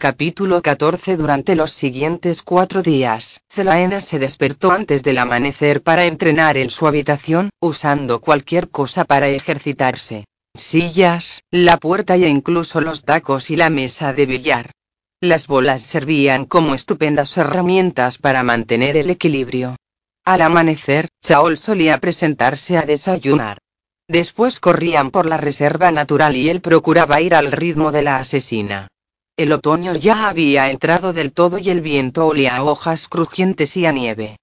Capítulo 14 Durante los siguientes cuatro días, Zelaena se despertó antes del amanecer para entrenar en su habitación, usando cualquier cosa para ejercitarse. Sillas, la puerta e incluso los tacos y la mesa de billar. Las bolas servían como estupendas herramientas para mantener el equilibrio. Al amanecer, Chaol solía presentarse a desayunar. Después corrían por la reserva natural y él procuraba ir al ritmo de la asesina. El otoño ya había entrado del todo y el viento olía a hojas crujientes y a nieve.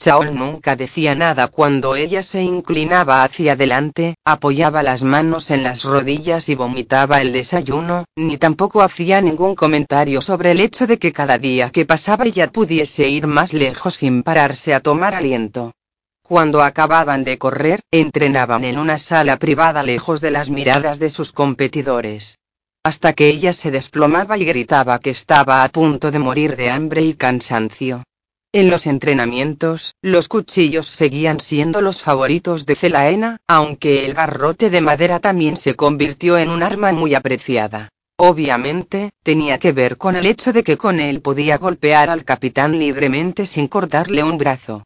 Chaol nunca decía nada cuando ella se inclinaba hacia adelante, apoyaba las manos en las rodillas y vomitaba el desayuno, ni tampoco hacía ningún comentario sobre el hecho de que cada día que pasaba ella pudiese ir más lejos sin pararse a tomar aliento. Cuando acababan de correr, entrenaban en una sala privada lejos de las miradas de sus competidores hasta que ella se desplomaba y gritaba que estaba a punto de morir de hambre y cansancio. En los entrenamientos, los cuchillos seguían siendo los favoritos de Celaena, aunque el garrote de madera también se convirtió en un arma muy apreciada. Obviamente, tenía que ver con el hecho de que con él podía golpear al capitán libremente sin cortarle un brazo.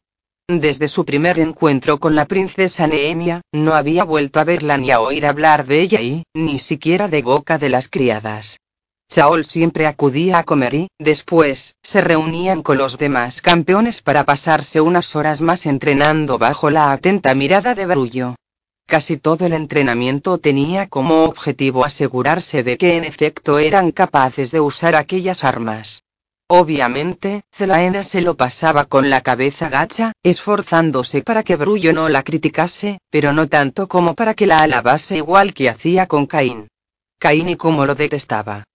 Desde su primer encuentro con la princesa Neemia, no había vuelto a verla ni a oír hablar de ella y, ni siquiera de boca de las criadas. Chaol siempre acudía a comer y, después, se reunían con los demás campeones para pasarse unas horas más entrenando bajo la atenta mirada de Barullo. Casi todo el entrenamiento tenía como objetivo asegurarse de que en efecto eran capaces de usar aquellas armas. Obviamente, Zelaena se lo pasaba con la cabeza gacha, esforzándose para que Brullo no la criticase, pero no tanto como para que la alabase igual que hacía con Caín. Caín y como lo detestaba.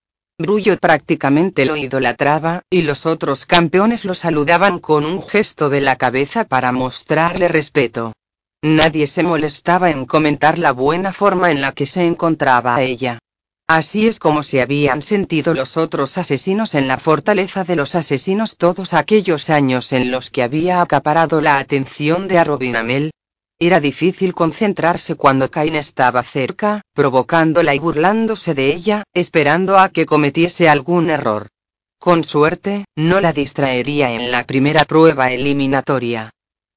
Brullo prácticamente lo idolatraba, y los otros campeones lo saludaban con un gesto de la cabeza para mostrarle respeto. Nadie se molestaba en comentar la buena forma en la que se encontraba ella. Así es como se habían sentido los otros asesinos en la fortaleza de los asesinos todos aquellos años en los que había acaparado la atención de Arobinamel. Era difícil concentrarse cuando Cain estaba cerca, provocándola y burlándose de ella, esperando a que cometiese algún error. Con suerte, no la distraería en la primera prueba eliminatoria.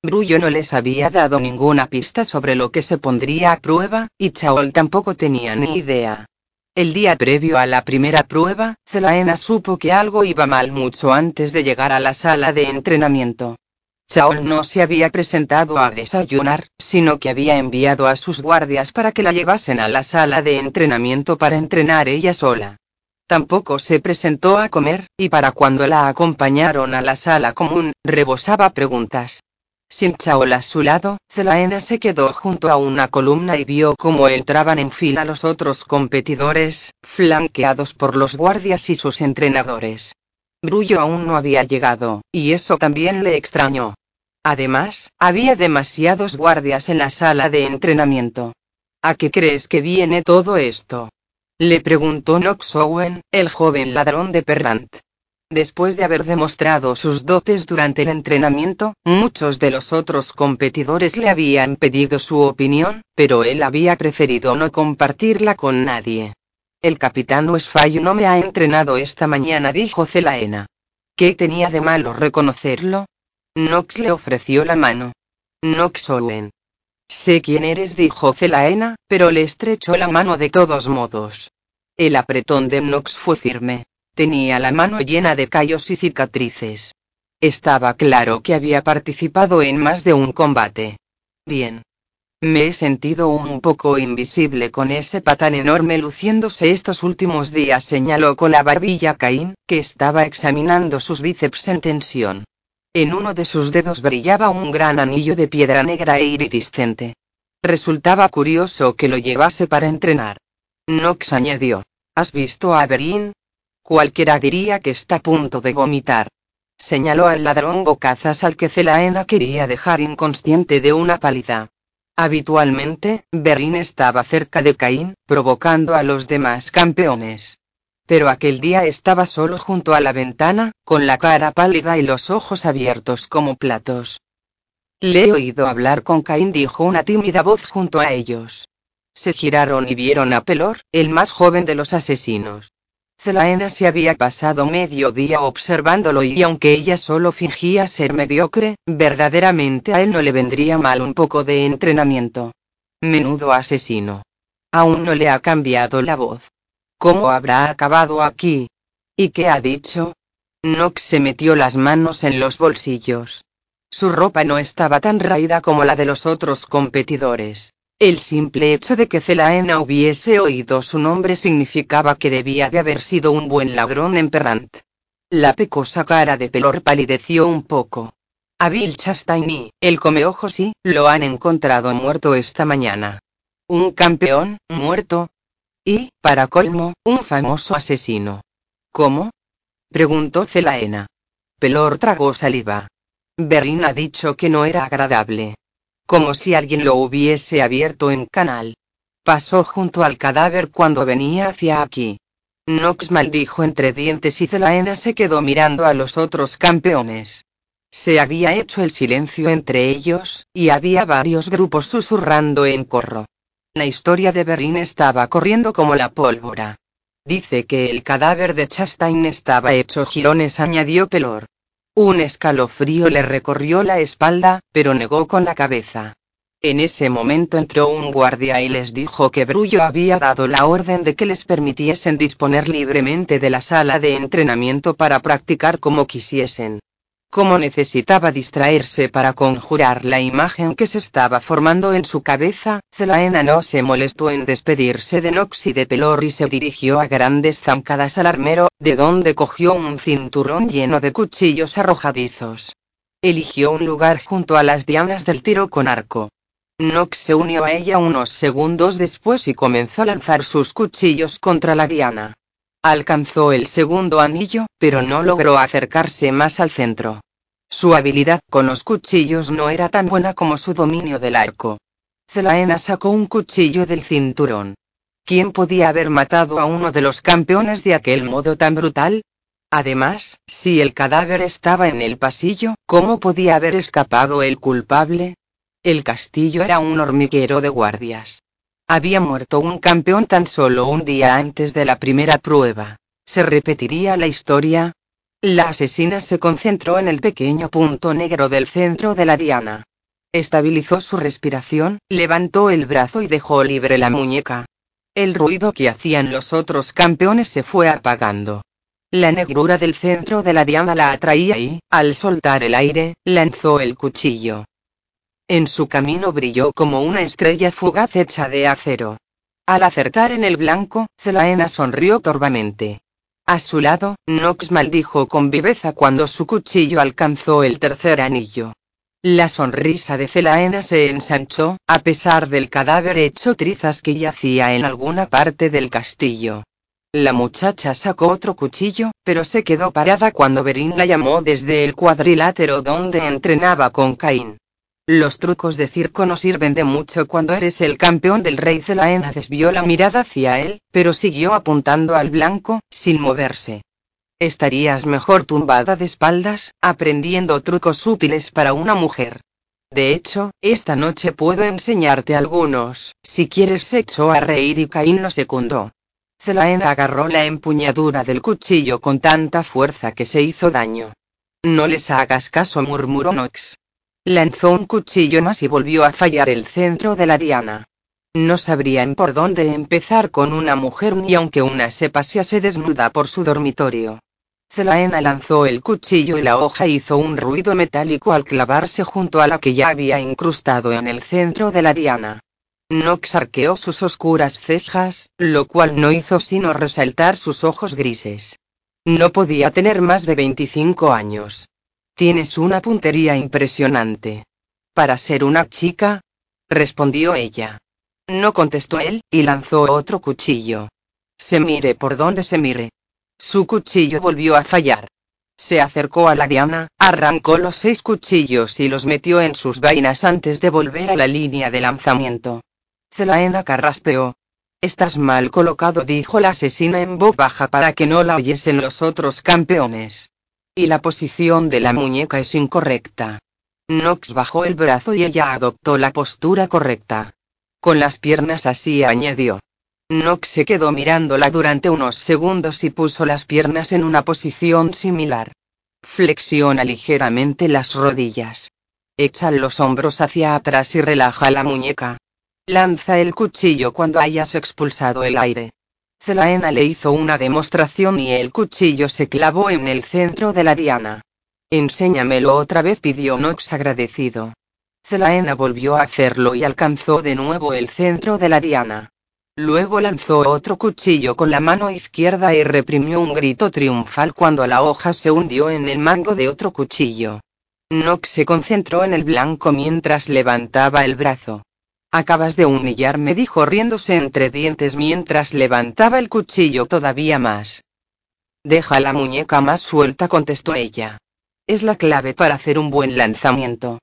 Brullo no les había dado ninguna pista sobre lo que se pondría a prueba, y Chaol tampoco tenía ni idea. El día previo a la primera prueba, Zelaena supo que algo iba mal mucho antes de llegar a la sala de entrenamiento. Chaol no se había presentado a desayunar, sino que había enviado a sus guardias para que la llevasen a la sala de entrenamiento para entrenar ella sola. Tampoco se presentó a comer, y para cuando la acompañaron a la sala común, rebosaba preguntas. Sin Chaol a su lado, Zelaena se quedó junto a una columna y vio cómo entraban en fila los otros competidores, flanqueados por los guardias y sus entrenadores. Brullo aún no había llegado, y eso también le extrañó. Además, había demasiados guardias en la sala de entrenamiento. ¿A qué crees que viene todo esto? Le preguntó Nox Owen, el joven ladrón de Perrant. Después de haber demostrado sus dotes durante el entrenamiento, muchos de los otros competidores le habían pedido su opinión, pero él había preferido no compartirla con nadie. El capitán Westfall no me ha entrenado esta mañana, dijo Zelaena. ¿Qué tenía de malo reconocerlo? Nox le ofreció la mano. Nox Owen. Sé quién eres, dijo Zelaena, pero le estrechó la mano de todos modos. El apretón de Nox fue firme. Tenía la mano llena de callos y cicatrices. Estaba claro que había participado en más de un combate. Bien. Me he sentido un poco invisible con ese patán enorme luciéndose estos últimos días, señaló con la barbilla Caín, que estaba examinando sus bíceps en tensión. En uno de sus dedos brillaba un gran anillo de piedra negra e iridiscente. Resultaba curioso que lo llevase para entrenar. Nox añadió. ¿Has visto a Berin? Cualquiera diría que está a punto de vomitar. Señaló al ladrón bocazas al que Celaena quería dejar inconsciente de una pálida. Habitualmente, Berin estaba cerca de Caín, provocando a los demás campeones. Pero aquel día estaba solo junto a la ventana, con la cara pálida y los ojos abiertos como platos. Le he oído hablar con Caín, dijo una tímida voz junto a ellos. Se giraron y vieron a Pelor, el más joven de los asesinos. Zelaena se había pasado medio día observándolo y aunque ella solo fingía ser mediocre, verdaderamente a él no le vendría mal un poco de entrenamiento. Menudo asesino. Aún no le ha cambiado la voz. ¿Cómo habrá acabado aquí? ¿Y qué ha dicho? Nox se metió las manos en los bolsillos. Su ropa no estaba tan raída como la de los otros competidores. El simple hecho de que Celaena hubiese oído su nombre significaba que debía de haber sido un buen ladrón en Perrant. La pecosa cara de Pelor palideció un poco. A Bill Chastain el comeojos y, lo han encontrado muerto esta mañana. Un campeón, muerto. Y, para colmo, un famoso asesino. ¿Cómo? preguntó Celaena. Pelor tragó saliva. Berrin ha dicho que no era agradable como si alguien lo hubiese abierto en canal. Pasó junto al cadáver cuando venía hacia aquí. Nox maldijo entre dientes y Zelaena se quedó mirando a los otros campeones. Se había hecho el silencio entre ellos, y había varios grupos susurrando en corro. La historia de Berrin estaba corriendo como la pólvora. Dice que el cadáver de Chastain estaba hecho girones, añadió Pelor. Un escalofrío le recorrió la espalda, pero negó con la cabeza. En ese momento entró un guardia y les dijo que Brullo había dado la orden de que les permitiesen disponer libremente de la sala de entrenamiento para practicar como quisiesen. Como necesitaba distraerse para conjurar la imagen que se estaba formando en su cabeza, Zelaena no se molestó en despedirse de Nox y de Pelor y se dirigió a grandes zancadas al armero, de donde cogió un cinturón lleno de cuchillos arrojadizos. Eligió un lugar junto a las dianas del tiro con arco. Nox se unió a ella unos segundos después y comenzó a lanzar sus cuchillos contra la diana. Alcanzó el segundo anillo, pero no logró acercarse más al centro. Su habilidad con los cuchillos no era tan buena como su dominio del arco. Zelaena sacó un cuchillo del cinturón. ¿Quién podía haber matado a uno de los campeones de aquel modo tan brutal? Además, si el cadáver estaba en el pasillo, ¿cómo podía haber escapado el culpable? El castillo era un hormiguero de guardias. Había muerto un campeón tan solo un día antes de la primera prueba. ¿Se repetiría la historia? La asesina se concentró en el pequeño punto negro del centro de la diana. Estabilizó su respiración, levantó el brazo y dejó libre la muñeca. El ruido que hacían los otros campeones se fue apagando. La negrura del centro de la diana la atraía y, al soltar el aire, lanzó el cuchillo. En su camino brilló como una estrella fugaz hecha de acero. Al acertar en el blanco, Zelaena sonrió torvamente. A su lado, Nox maldijo con viveza cuando su cuchillo alcanzó el tercer anillo. La sonrisa de Zelaena se ensanchó, a pesar del cadáver hecho trizas que yacía en alguna parte del castillo. La muchacha sacó otro cuchillo, pero se quedó parada cuando Berin la llamó desde el cuadrilátero donde entrenaba con Caín. Los trucos de circo no sirven de mucho cuando eres el campeón del rey. Zelaena desvió la mirada hacia él, pero siguió apuntando al blanco, sin moverse. Estarías mejor tumbada de espaldas, aprendiendo trucos útiles para una mujer. De hecho, esta noche puedo enseñarte algunos, si quieres se echó a reír y Caín lo secundó. Zelaena agarró la empuñadura del cuchillo con tanta fuerza que se hizo daño. No les hagas caso, murmuró Nox. Lanzó un cuchillo más y volvió a fallar el centro de la diana. No sabrían por dónde empezar con una mujer ni aunque una se pasease desnuda por su dormitorio. Zelaena lanzó el cuchillo y la hoja hizo un ruido metálico al clavarse junto a la que ya había incrustado en el centro de la diana. Nox arqueó sus oscuras cejas, lo cual no hizo sino resaltar sus ojos grises. No podía tener más de 25 años. Tienes una puntería impresionante. Para ser una chica, respondió ella. No contestó él, y lanzó otro cuchillo. Se mire por donde se mire. Su cuchillo volvió a fallar. Se acercó a la diana, arrancó los seis cuchillos y los metió en sus vainas antes de volver a la línea de lanzamiento. Zelaena carraspeó. Estás mal colocado, dijo la asesina en voz baja para que no la oyesen los otros campeones. Y la posición de la muñeca es incorrecta. Nox bajó el brazo y ella adoptó la postura correcta. Con las piernas así añadió. Nox se quedó mirándola durante unos segundos y puso las piernas en una posición similar. Flexiona ligeramente las rodillas. Echa los hombros hacia atrás y relaja la muñeca. Lanza el cuchillo cuando hayas expulsado el aire. Zelaena le hizo una demostración y el cuchillo se clavó en el centro de la diana. Enséñamelo otra vez, pidió Nox agradecido. Zelaena volvió a hacerlo y alcanzó de nuevo el centro de la diana. Luego lanzó otro cuchillo con la mano izquierda y reprimió un grito triunfal cuando la hoja se hundió en el mango de otro cuchillo. Nox se concentró en el blanco mientras levantaba el brazo. Acabas de humillarme, dijo riéndose entre dientes mientras levantaba el cuchillo todavía más. Deja la muñeca más suelta, contestó ella. Es la clave para hacer un buen lanzamiento.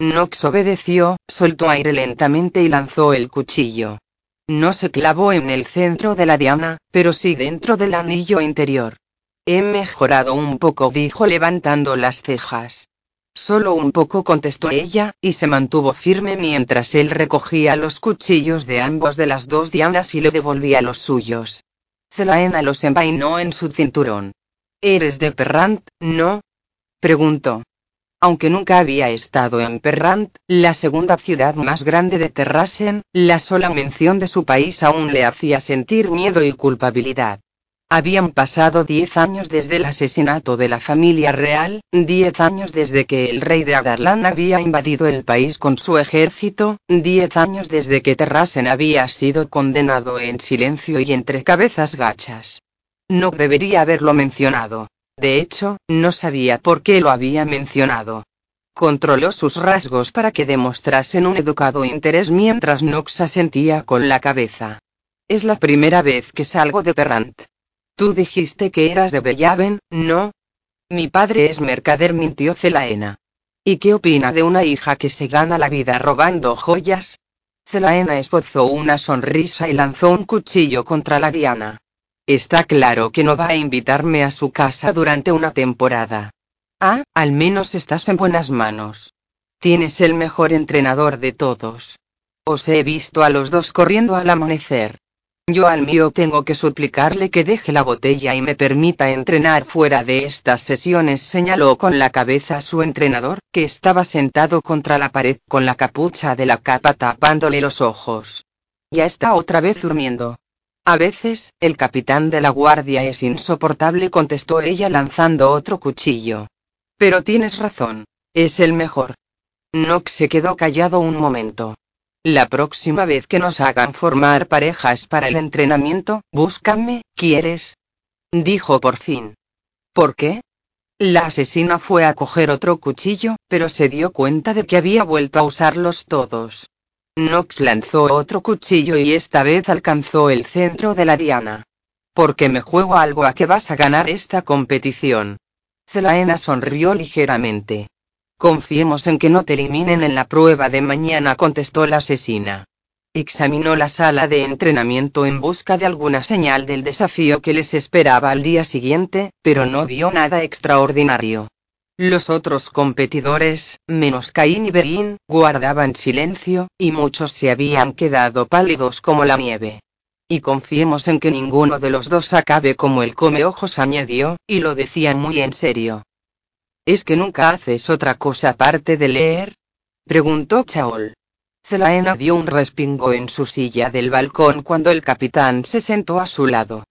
Nox obedeció, soltó aire lentamente y lanzó el cuchillo. No se clavó en el centro de la diana, pero sí dentro del anillo interior. He mejorado un poco, dijo levantando las cejas. Solo un poco contestó ella, y se mantuvo firme mientras él recogía los cuchillos de ambos de las dos dianas y le devolvía los suyos. Zelaena los envainó en su cinturón. ¿Eres de Perrant, no? preguntó. Aunque nunca había estado en Perrant, la segunda ciudad más grande de Terrasen, la sola mención de su país aún le hacía sentir miedo y culpabilidad. Habían pasado diez años desde el asesinato de la familia real, diez años desde que el rey de Adarlan había invadido el país con su ejército, diez años desde que Terrasen había sido condenado en silencio y entre cabezas gachas. No debería haberlo mencionado. De hecho, no sabía por qué lo había mencionado. Controló sus rasgos para que demostrasen un educado interés mientras Nox asentía con la cabeza. Es la primera vez que salgo de Perrant. Tú dijiste que eras de Bellaven, ¿no? Mi padre es mercader, mintió Celaena. ¿Y qué opina de una hija que se gana la vida robando joyas? Celaena esbozó una sonrisa y lanzó un cuchillo contra la diana. Está claro que no va a invitarme a su casa durante una temporada. Ah, al menos estás en buenas manos. Tienes el mejor entrenador de todos. Os he visto a los dos corriendo al amanecer. Yo al mío tengo que suplicarle que deje la botella y me permita entrenar fuera de estas sesiones, señaló con la cabeza su entrenador, que estaba sentado contra la pared con la capucha de la capa tapándole los ojos. Ya está otra vez durmiendo. A veces, el capitán de la guardia es insoportable, contestó ella lanzando otro cuchillo. Pero tienes razón. Es el mejor. Nox se quedó callado un momento. La próxima vez que nos hagan formar parejas para el entrenamiento, búscame, ¿quieres? Dijo por fin. ¿Por qué? La asesina fue a coger otro cuchillo, pero se dio cuenta de que había vuelto a usarlos todos. Nox lanzó otro cuchillo y esta vez alcanzó el centro de la diana. Porque me juego algo a que vas a ganar esta competición. Zelaena sonrió ligeramente. Confiemos en que no te eliminen en la prueba de mañana, contestó la asesina. Examinó la sala de entrenamiento en busca de alguna señal del desafío que les esperaba al día siguiente, pero no vio nada extraordinario. Los otros competidores, menos Caín y Berín, guardaban silencio, y muchos se habían quedado pálidos como la nieve. Y confiemos en que ninguno de los dos acabe como el come ojos añadió, y lo decían muy en serio. ¿Es que nunca haces otra cosa aparte de leer? preguntó Chaol. Zelaena dio un respingo en su silla del balcón cuando el capitán se sentó a su lado.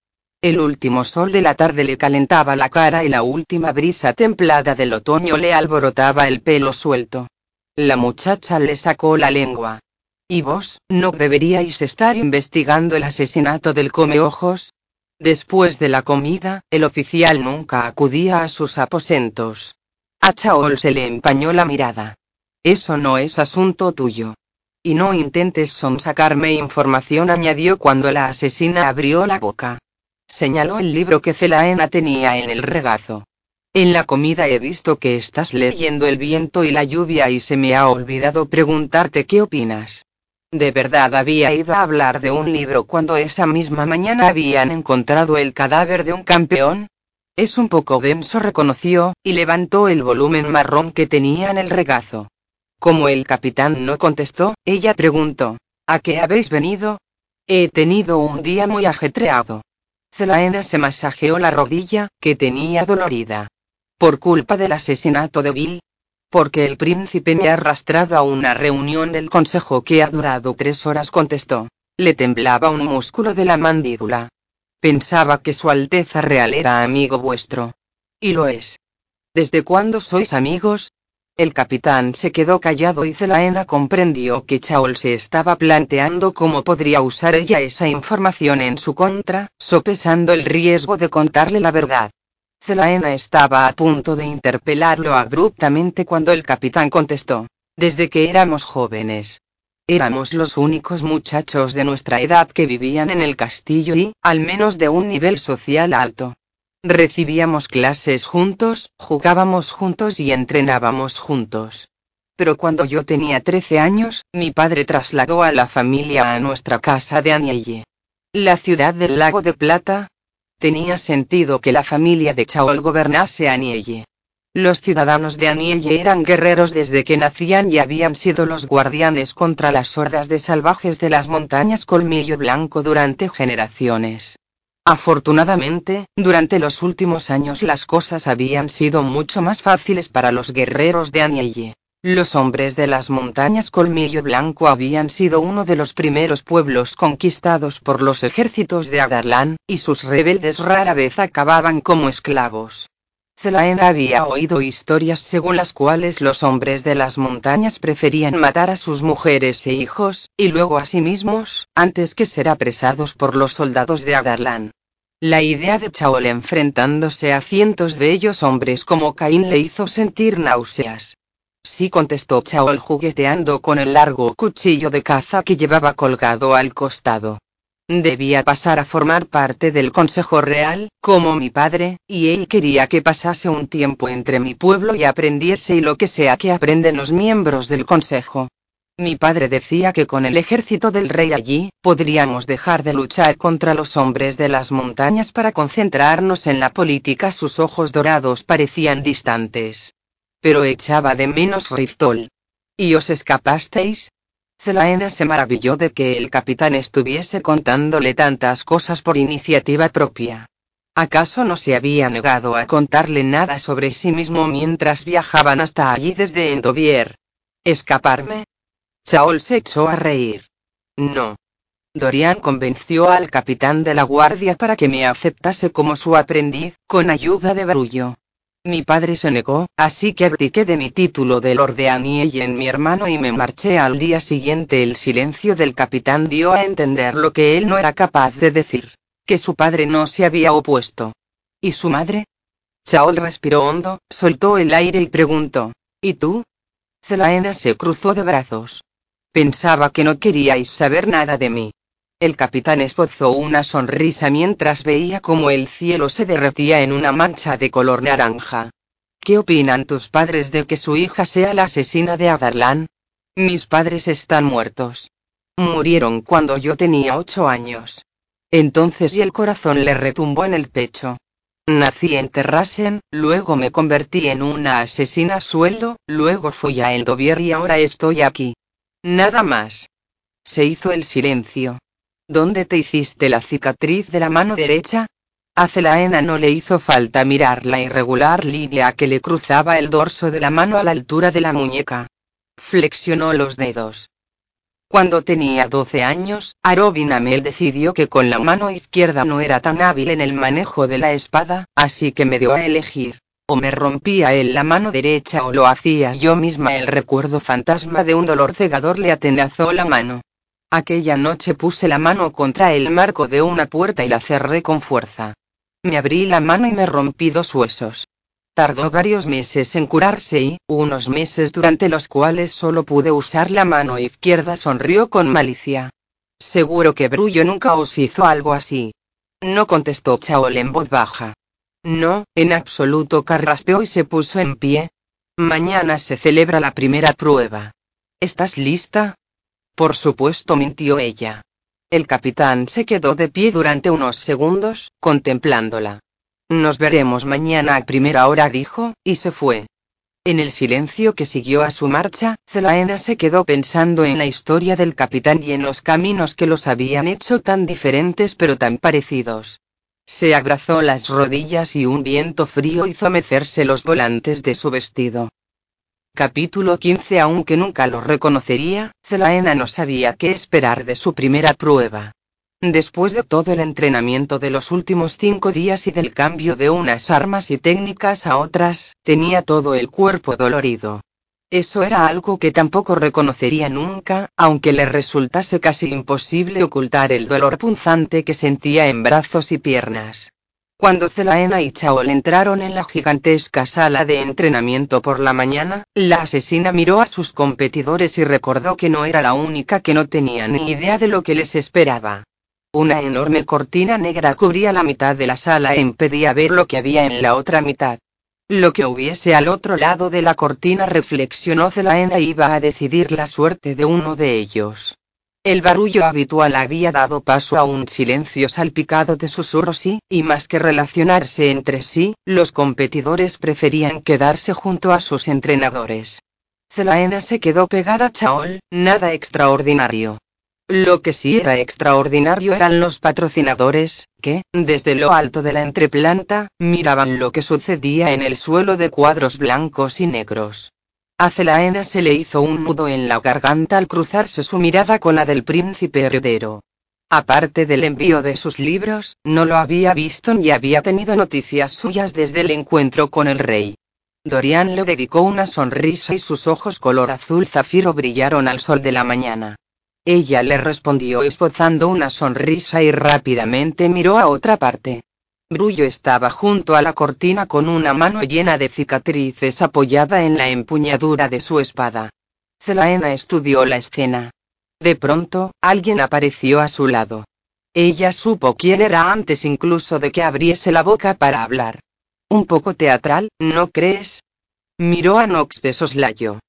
El último sol de la tarde le calentaba la cara y la última brisa templada del otoño le alborotaba el pelo suelto. La muchacha le sacó la lengua. ¿Y vos, no deberíais estar investigando el asesinato del comeojos? Después de la comida, el oficial nunca acudía a sus aposentos. A Chaol se le empañó la mirada. Eso no es asunto tuyo. Y no intentes sonsacarme información, añadió cuando la asesina abrió la boca. Señaló el libro que Celaena tenía en el regazo. En la comida he visto que estás leyendo El viento y la lluvia y se me ha olvidado preguntarte qué opinas. De verdad había ido a hablar de un libro cuando esa misma mañana habían encontrado el cadáver de un campeón. Es un poco denso, reconoció, y levantó el volumen marrón que tenía en el regazo. Como el capitán no contestó, ella preguntó, ¿A qué habéis venido? He tenido un día muy ajetreado. Zelaena se masajeó la rodilla, que tenía dolorida. Por culpa del asesinato de Bill. Porque el príncipe me ha arrastrado a una reunión del consejo que ha durado tres horas, contestó. Le temblaba un músculo de la mandíbula. Pensaba que su Alteza Real era amigo vuestro. Y lo es. ¿Desde cuándo sois amigos? El capitán se quedó callado y Zelaena comprendió que Chaol se estaba planteando cómo podría usar ella esa información en su contra, sopesando el riesgo de contarle la verdad. Zelaena estaba a punto de interpelarlo abruptamente cuando el capitán contestó. Desde que éramos jóvenes. Éramos los únicos muchachos de nuestra edad que vivían en el castillo y, al menos de un nivel social alto. Recibíamos clases juntos, jugábamos juntos y entrenábamos juntos. Pero cuando yo tenía 13 años, mi padre trasladó a la familia a nuestra casa de Anielle. La ciudad del lago de Plata, Tenía sentido que la familia de Chaol gobernase Anielle. Los ciudadanos de Anielle eran guerreros desde que nacían y habían sido los guardianes contra las hordas de salvajes de las montañas Colmillo Blanco durante generaciones. Afortunadamente, durante los últimos años las cosas habían sido mucho más fáciles para los guerreros de Anielle. Los hombres de las montañas Colmillo Blanco habían sido uno de los primeros pueblos conquistados por los ejércitos de Adarlan, y sus rebeldes rara vez acababan como esclavos. Zelaena había oído historias según las cuales los hombres de las montañas preferían matar a sus mujeres e hijos, y luego a sí mismos, antes que ser apresados por los soldados de Adarlan. La idea de Chaol enfrentándose a cientos de ellos hombres como Caín le hizo sentir náuseas. Sí contestó Chaol jugueteando con el largo cuchillo de caza que llevaba colgado al costado. Debía pasar a formar parte del Consejo Real, como mi padre, y él quería que pasase un tiempo entre mi pueblo y aprendiese y lo que sea que aprenden los miembros del Consejo. Mi padre decía que con el ejército del rey allí, podríamos dejar de luchar contra los hombres de las montañas para concentrarnos en la política. Sus ojos dorados parecían distantes pero echaba de menos Riftol. ¿Y os escapasteis? Zelaena se maravilló de que el capitán estuviese contándole tantas cosas por iniciativa propia. ¿Acaso no se había negado a contarle nada sobre sí mismo mientras viajaban hasta allí desde Endovier? ¿Escaparme? Chaol se echó a reír. No. Dorian convenció al capitán de la guardia para que me aceptase como su aprendiz, con ayuda de Barullo. Mi padre se negó, así que abdiqué de mi título de Lord de y en mi hermano y me marché al día siguiente. El silencio del capitán dio a entender lo que él no era capaz de decir, que su padre no se había opuesto. ¿Y su madre? Chaol respiró hondo, soltó el aire y preguntó, ¿y tú? Zelaena se cruzó de brazos. Pensaba que no queríais saber nada de mí. El capitán esbozó una sonrisa mientras veía cómo el cielo se derretía en una mancha de color naranja. ¿Qué opinan tus padres de que su hija sea la asesina de Adarlan? Mis padres están muertos. Murieron cuando yo tenía ocho años. Entonces y el corazón le retumbó en el pecho. Nací en Terrasen, luego me convertí en una asesina sueldo, luego fui a Endovier y ahora estoy aquí. Nada más. Se hizo el silencio. ¿Dónde te hiciste la cicatriz de la mano derecha? A Celaena no le hizo falta mirar la irregular línea que le cruzaba el dorso de la mano a la altura de la muñeca. Flexionó los dedos. Cuando tenía 12 años, Arobin Amel decidió que con la mano izquierda no era tan hábil en el manejo de la espada, así que me dio a elegir. O me rompía él la mano derecha o lo hacía yo misma. El recuerdo fantasma de un dolor cegador le atenazó la mano. Aquella noche puse la mano contra el marco de una puerta y la cerré con fuerza. Me abrí la mano y me rompí dos huesos. Tardó varios meses en curarse y, unos meses durante los cuales solo pude usar la mano izquierda, sonrió con malicia. Seguro que Brullo nunca os hizo algo así. No contestó Chaol en voz baja. No, en absoluto carraspeó y se puso en pie. Mañana se celebra la primera prueba. ¿Estás lista? Por supuesto, mintió ella. El capitán se quedó de pie durante unos segundos, contemplándola. Nos veremos mañana a primera hora, dijo, y se fue. En el silencio que siguió a su marcha, Zelaena se quedó pensando en la historia del capitán y en los caminos que los habían hecho tan diferentes pero tan parecidos. Se abrazó las rodillas y un viento frío hizo mecerse los volantes de su vestido. Capítulo 15 Aunque nunca lo reconocería, Zelaena no sabía qué esperar de su primera prueba. Después de todo el entrenamiento de los últimos cinco días y del cambio de unas armas y técnicas a otras, tenía todo el cuerpo dolorido. Eso era algo que tampoco reconocería nunca, aunque le resultase casi imposible ocultar el dolor punzante que sentía en brazos y piernas. Cuando Zelaena y Chaol entraron en la gigantesca sala de entrenamiento por la mañana, la asesina miró a sus competidores y recordó que no era la única que no tenía ni idea de lo que les esperaba. Una enorme cortina negra cubría la mitad de la sala e impedía ver lo que había en la otra mitad. Lo que hubiese al otro lado de la cortina reflexionó Zelaena iba a decidir la suerte de uno de ellos. El barullo habitual había dado paso a un silencio salpicado de susurros y, más que relacionarse entre sí, los competidores preferían quedarse junto a sus entrenadores. Zelaena se quedó pegada a Chaol, nada extraordinario. Lo que sí era extraordinario eran los patrocinadores, que, desde lo alto de la entreplanta, miraban lo que sucedía en el suelo de cuadros blancos y negros. A Celaena se le hizo un nudo en la garganta al cruzarse su mirada con la del príncipe heredero. Aparte del envío de sus libros, no lo había visto ni había tenido noticias suyas desde el encuentro con el rey. Dorian le dedicó una sonrisa y sus ojos color azul zafiro brillaron al sol de la mañana. Ella le respondió esbozando una sonrisa y rápidamente miró a otra parte. Brullo estaba junto a la cortina con una mano llena de cicatrices apoyada en la empuñadura de su espada. Zelaena estudió la escena. De pronto, alguien apareció a su lado. Ella supo quién era antes incluso de que abriese la boca para hablar. Un poco teatral, ¿no crees? Miró a Nox de soslayo.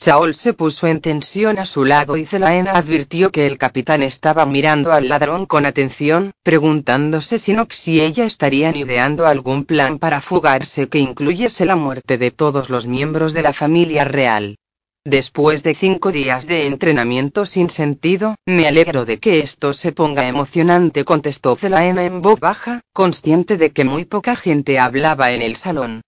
Chaol se puso en tensión a su lado y Zelaena advirtió que el capitán estaba mirando al ladrón con atención, preguntándose si Nox y ella estarían ideando algún plan para fugarse que incluyese la muerte de todos los miembros de la familia real. Después de cinco días de entrenamiento sin sentido, me alegro de que esto se ponga emocionante, contestó Zelaena en voz baja, consciente de que muy poca gente hablaba en el salón.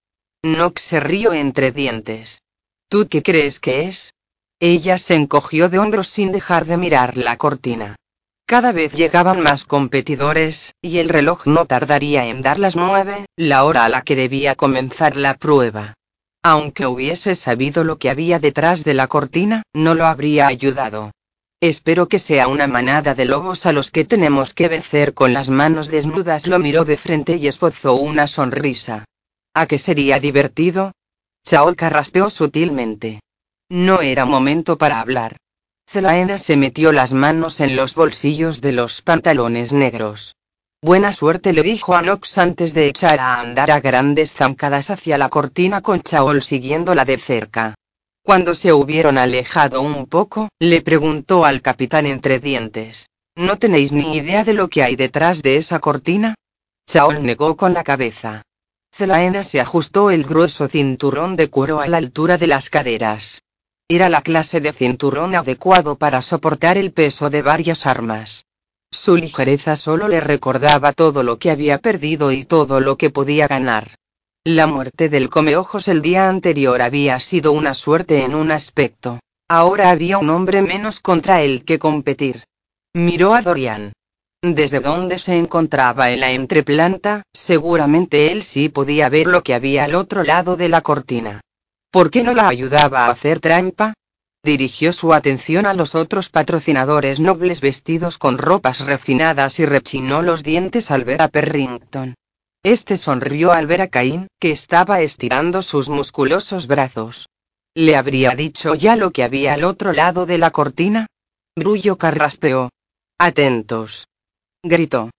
Nox se rió entre dientes. ¿Tú qué crees que es? Ella se encogió de hombros sin dejar de mirar la cortina. Cada vez llegaban más competidores, y el reloj no tardaría en dar las nueve, la hora a la que debía comenzar la prueba. Aunque hubiese sabido lo que había detrás de la cortina, no lo habría ayudado. Espero que sea una manada de lobos a los que tenemos que vencer con las manos desnudas. Lo miró de frente y esbozó una sonrisa. ¿A qué sería divertido? Chaol carraspeó sutilmente. No era momento para hablar. Zelaena se metió las manos en los bolsillos de los pantalones negros. Buena suerte le dijo a Nox antes de echar a andar a grandes zancadas hacia la cortina con Chaol siguiéndola de cerca. Cuando se hubieron alejado un poco, le preguntó al capitán entre dientes. ¿No tenéis ni idea de lo que hay detrás de esa cortina? Chaol negó con la cabeza. Zelaena se ajustó el grueso cinturón de cuero a la altura de las caderas. Era la clase de cinturón adecuado para soportar el peso de varias armas. Su ligereza solo le recordaba todo lo que había perdido y todo lo que podía ganar. La muerte del comeojos el día anterior había sido una suerte en un aspecto. Ahora había un hombre menos contra el que competir. Miró a Dorian. Desde donde se encontraba en la entreplanta, seguramente él sí podía ver lo que había al otro lado de la cortina. ¿Por qué no la ayudaba a hacer trampa? Dirigió su atención a los otros patrocinadores nobles vestidos con ropas refinadas y rechinó los dientes al ver a Perrington. Este sonrió al ver a Caín, que estaba estirando sus musculosos brazos. ¿Le habría dicho ya lo que había al otro lado de la cortina? Brullo carraspeó. Atentos gritó.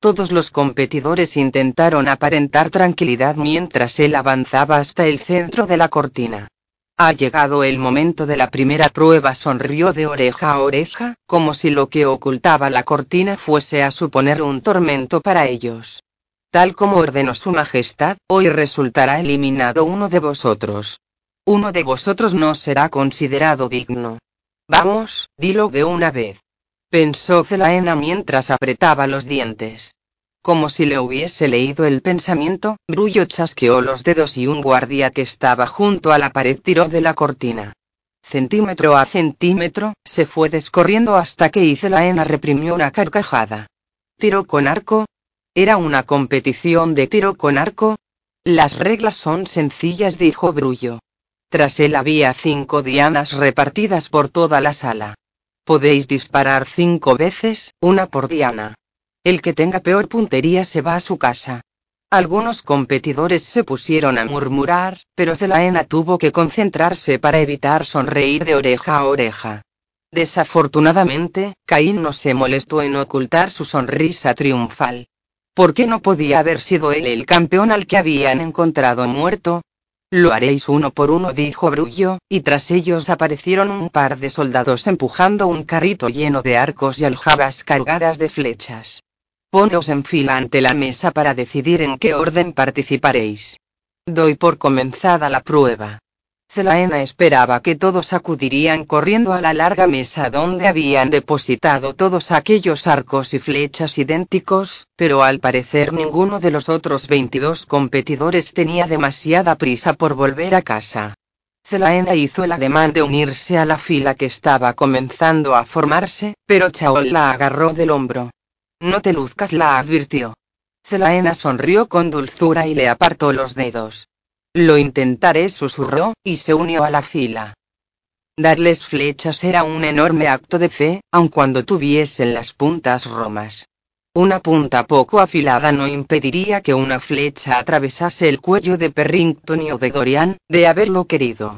Todos los competidores intentaron aparentar tranquilidad mientras él avanzaba hasta el centro de la cortina. Ha llegado el momento de la primera prueba, sonrió de oreja a oreja, como si lo que ocultaba la cortina fuese a suponer un tormento para ellos. Tal como ordenó su majestad, hoy resultará eliminado uno de vosotros. Uno de vosotros no será considerado digno. Vamos, dilo de una vez pensó Zelaena mientras apretaba los dientes. Como si le hubiese leído el pensamiento, Brullo chasqueó los dedos y un guardia que estaba junto a la pared tiró de la cortina. Centímetro a centímetro, se fue descorriendo hasta que Izelaena reprimió una carcajada. ¿Tiro con arco? ¿Era una competición de tiro con arco? Las reglas son sencillas, dijo Brullo. Tras él había cinco dianas repartidas por toda la sala. Podéis disparar cinco veces, una por diana. El que tenga peor puntería se va a su casa. Algunos competidores se pusieron a murmurar, pero Zelaena tuvo que concentrarse para evitar sonreír de oreja a oreja. Desafortunadamente, Caín no se molestó en ocultar su sonrisa triunfal. ¿Por qué no podía haber sido él el campeón al que habían encontrado muerto? Lo haréis uno por uno, dijo Brullo, y tras ellos aparecieron un par de soldados empujando un carrito lleno de arcos y aljabas cargadas de flechas. Poneos en fila ante la mesa para decidir en qué orden participaréis. Doy por comenzada la prueba. Zelaena esperaba que todos acudirían corriendo a la larga mesa donde habían depositado todos aquellos arcos y flechas idénticos, pero al parecer ninguno de los otros 22 competidores tenía demasiada prisa por volver a casa. Zelaena hizo el ademán de unirse a la fila que estaba comenzando a formarse, pero Chaol la agarró del hombro. No te luzcas, la advirtió. Zelaena sonrió con dulzura y le apartó los dedos. Lo intentaré, susurró, y se unió a la fila. Darles flechas era un enorme acto de fe, aun cuando tuviesen las puntas romas. Una punta poco afilada no impediría que una flecha atravesase el cuello de Perrington o de Dorian, de haberlo querido.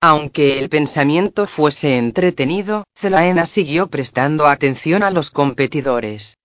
Aunque el pensamiento fuese entretenido, Zelaena siguió prestando atención a los competidores.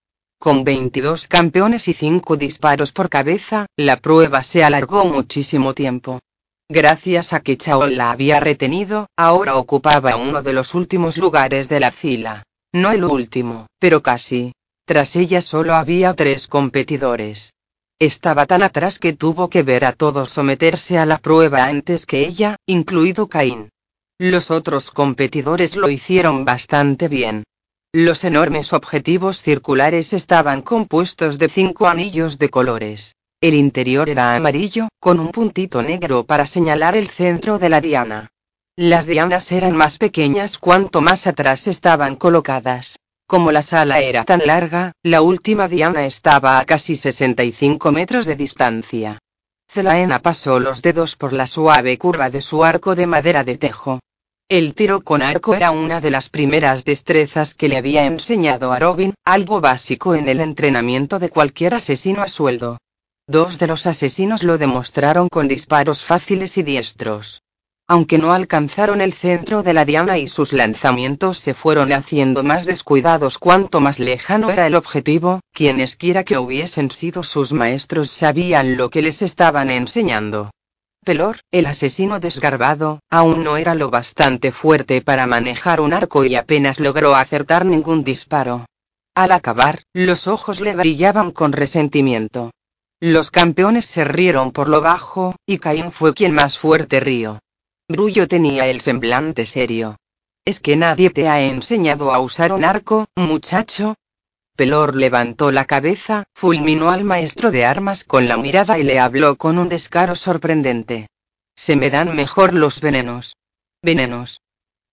Con 22 campeones y 5 disparos por cabeza, la prueba se alargó muchísimo tiempo. Gracias a que Chao la había retenido, ahora ocupaba uno de los últimos lugares de la fila. No el último, pero casi. Tras ella solo había tres competidores. Estaba tan atrás que tuvo que ver a todos someterse a la prueba antes que ella, incluido Caín. Los otros competidores lo hicieron bastante bien. Los enormes objetivos circulares estaban compuestos de cinco anillos de colores. El interior era amarillo, con un puntito negro para señalar el centro de la diana. Las dianas eran más pequeñas cuanto más atrás estaban colocadas. Como la sala era tan larga, la última diana estaba a casi 65 metros de distancia. Zelaena pasó los dedos por la suave curva de su arco de madera de tejo. El tiro con arco era una de las primeras destrezas que le había enseñado a Robin, algo básico en el entrenamiento de cualquier asesino a sueldo. Dos de los asesinos lo demostraron con disparos fáciles y diestros. Aunque no alcanzaron el centro de la diana y sus lanzamientos se fueron haciendo más descuidados cuanto más lejano era el objetivo, quienesquiera que hubiesen sido sus maestros sabían lo que les estaban enseñando. Pelor, el asesino desgarbado, aún no era lo bastante fuerte para manejar un arco y apenas logró acertar ningún disparo. Al acabar, los ojos le brillaban con resentimiento. Los campeones se rieron por lo bajo, y Caín fue quien más fuerte rió. Brullo tenía el semblante serio. ¿Es que nadie te ha enseñado a usar un arco, muchacho? Pelor levantó la cabeza, fulminó al maestro de armas con la mirada y le habló con un descaro sorprendente. Se me dan mejor los venenos. Venenos.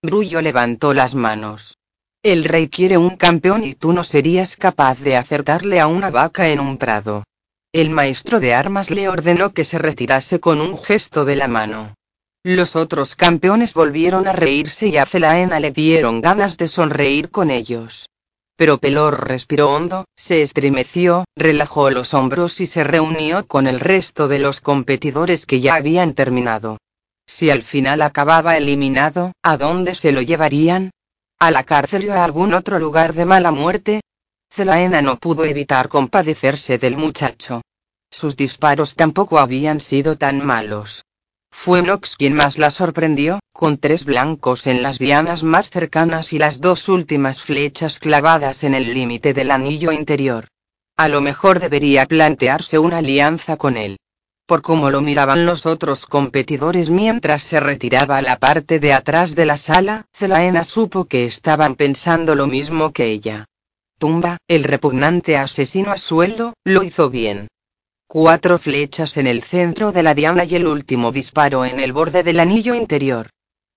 Brullo levantó las manos. El rey quiere un campeón y tú no serías capaz de acertarle a una vaca en un prado. El maestro de armas le ordenó que se retirase con un gesto de la mano. Los otros campeones volvieron a reírse y a Celaena le dieron ganas de sonreír con ellos. Pero Pelor respiró hondo, se estremeció, relajó los hombros y se reunió con el resto de los competidores que ya habían terminado. Si al final acababa eliminado, ¿a dónde se lo llevarían? ¿A la cárcel o a algún otro lugar de mala muerte? Zelaena no pudo evitar compadecerse del muchacho. Sus disparos tampoco habían sido tan malos. Fue Nox quien más la sorprendió, con tres blancos en las dianas más cercanas y las dos últimas flechas clavadas en el límite del anillo interior. A lo mejor debería plantearse una alianza con él. Por cómo lo miraban los otros competidores mientras se retiraba a la parte de atrás de la sala, Zelaena supo que estaban pensando lo mismo que ella. Tumba, el repugnante asesino a sueldo, lo hizo bien. Cuatro flechas en el centro de la diana y el último disparo en el borde del anillo interior.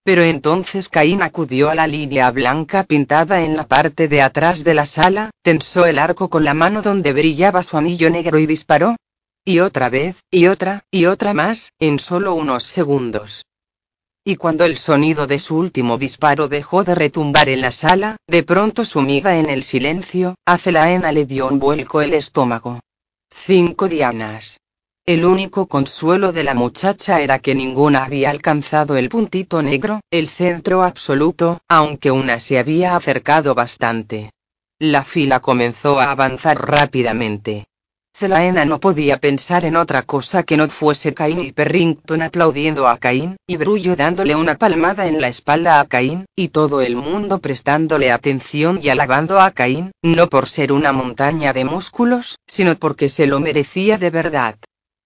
Pero entonces Caín acudió a la línea blanca pintada en la parte de atrás de la sala, tensó el arco con la mano donde brillaba su anillo negro y disparó. Y otra vez, y otra, y otra más, en solo unos segundos. Y cuando el sonido de su último disparo dejó de retumbar en la sala, de pronto sumida en el silencio, a Celaena le dio un vuelco el estómago. Cinco dianas. El único consuelo de la muchacha era que ninguna había alcanzado el puntito negro, el centro absoluto, aunque una se había acercado bastante. La fila comenzó a avanzar rápidamente. Zelaena no podía pensar en otra cosa que no fuese Cain y Perrington aplaudiendo a Cain, y Brullo dándole una palmada en la espalda a Cain, y todo el mundo prestándole atención y alabando a Cain, no por ser una montaña de músculos, sino porque se lo merecía de verdad.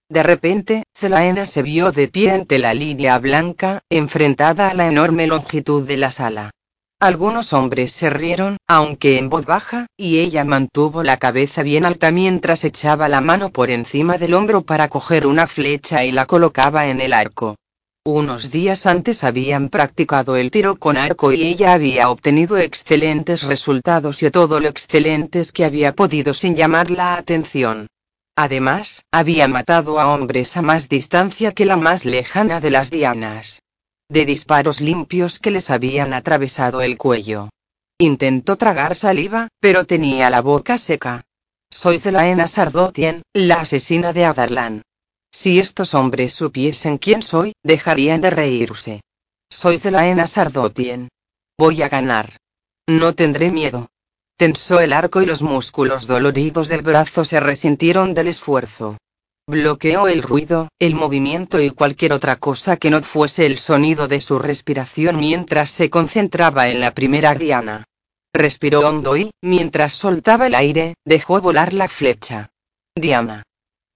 De repente, Zelaena se vio de pie ante la línea blanca, enfrentada a la enorme longitud de la sala. Algunos hombres se rieron, aunque en voz baja, y ella mantuvo la cabeza bien alta mientras echaba la mano por encima del hombro para coger una flecha y la colocaba en el arco. Unos días antes habían practicado el tiro con arco y ella había obtenido excelentes resultados y todo lo excelentes que había podido sin llamar la atención. Además, había matado a hombres a más distancia que la más lejana de las dianas de disparos limpios que les habían atravesado el cuello. Intentó tragar saliva, pero tenía la boca seca. Soy Zelaena Sardotien, la asesina de Adarlan. Si estos hombres supiesen quién soy, dejarían de reírse. Soy Zelaena Sardotien. Voy a ganar. No tendré miedo. Tensó el arco y los músculos doloridos del brazo se resintieron del esfuerzo. Bloqueó el ruido, el movimiento y cualquier otra cosa que no fuese el sonido de su respiración mientras se concentraba en la primera diana. Respiró hondo y, mientras soltaba el aire, dejó volar la flecha. Diana.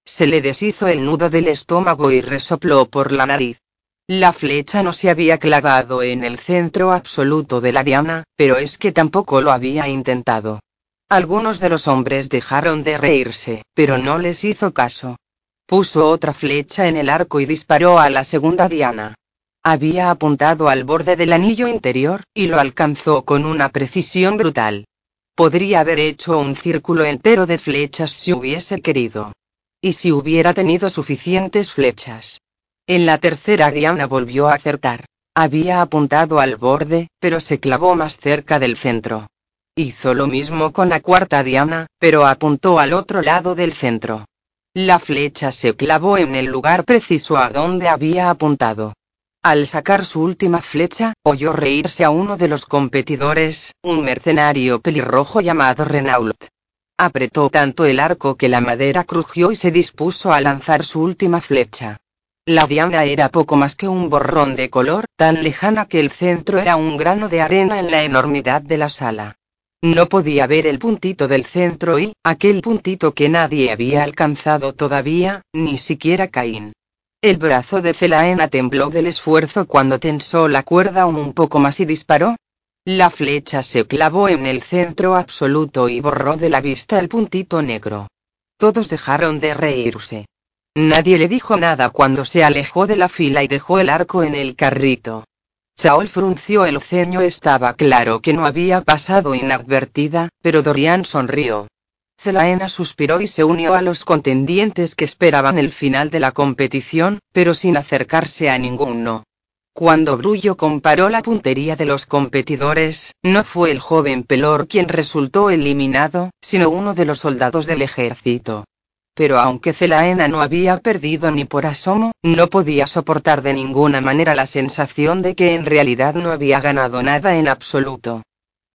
Se le deshizo el nudo del estómago y resopló por la nariz. La flecha no se había clavado en el centro absoluto de la diana, pero es que tampoco lo había intentado. Algunos de los hombres dejaron de reírse, pero no les hizo caso. Puso otra flecha en el arco y disparó a la segunda diana. Había apuntado al borde del anillo interior, y lo alcanzó con una precisión brutal. Podría haber hecho un círculo entero de flechas si hubiese querido. Y si hubiera tenido suficientes flechas. En la tercera diana volvió a acertar. Había apuntado al borde, pero se clavó más cerca del centro. Hizo lo mismo con la cuarta diana, pero apuntó al otro lado del centro. La flecha se clavó en el lugar preciso a donde había apuntado. Al sacar su última flecha, oyó reírse a uno de los competidores, un mercenario pelirrojo llamado Renault. Apretó tanto el arco que la madera crujió y se dispuso a lanzar su última flecha. La diana era poco más que un borrón de color, tan lejana que el centro era un grano de arena en la enormidad de la sala. No podía ver el puntito del centro y, aquel puntito que nadie había alcanzado todavía, ni siquiera Caín. El brazo de Celaena tembló del esfuerzo cuando tensó la cuerda un poco más y disparó. La flecha se clavó en el centro absoluto y borró de la vista el puntito negro. Todos dejaron de reírse. Nadie le dijo nada cuando se alejó de la fila y dejó el arco en el carrito. Saul frunció el ceño. Estaba claro que no había pasado inadvertida, pero Dorian sonrió. Zelaena suspiró y se unió a los contendientes que esperaban el final de la competición, pero sin acercarse a ninguno. Cuando Brullo comparó la puntería de los competidores, no fue el joven Pelor quien resultó eliminado, sino uno de los soldados del ejército pero aunque Celaena no había perdido ni por asomo, no podía soportar de ninguna manera la sensación de que en realidad no había ganado nada en absoluto.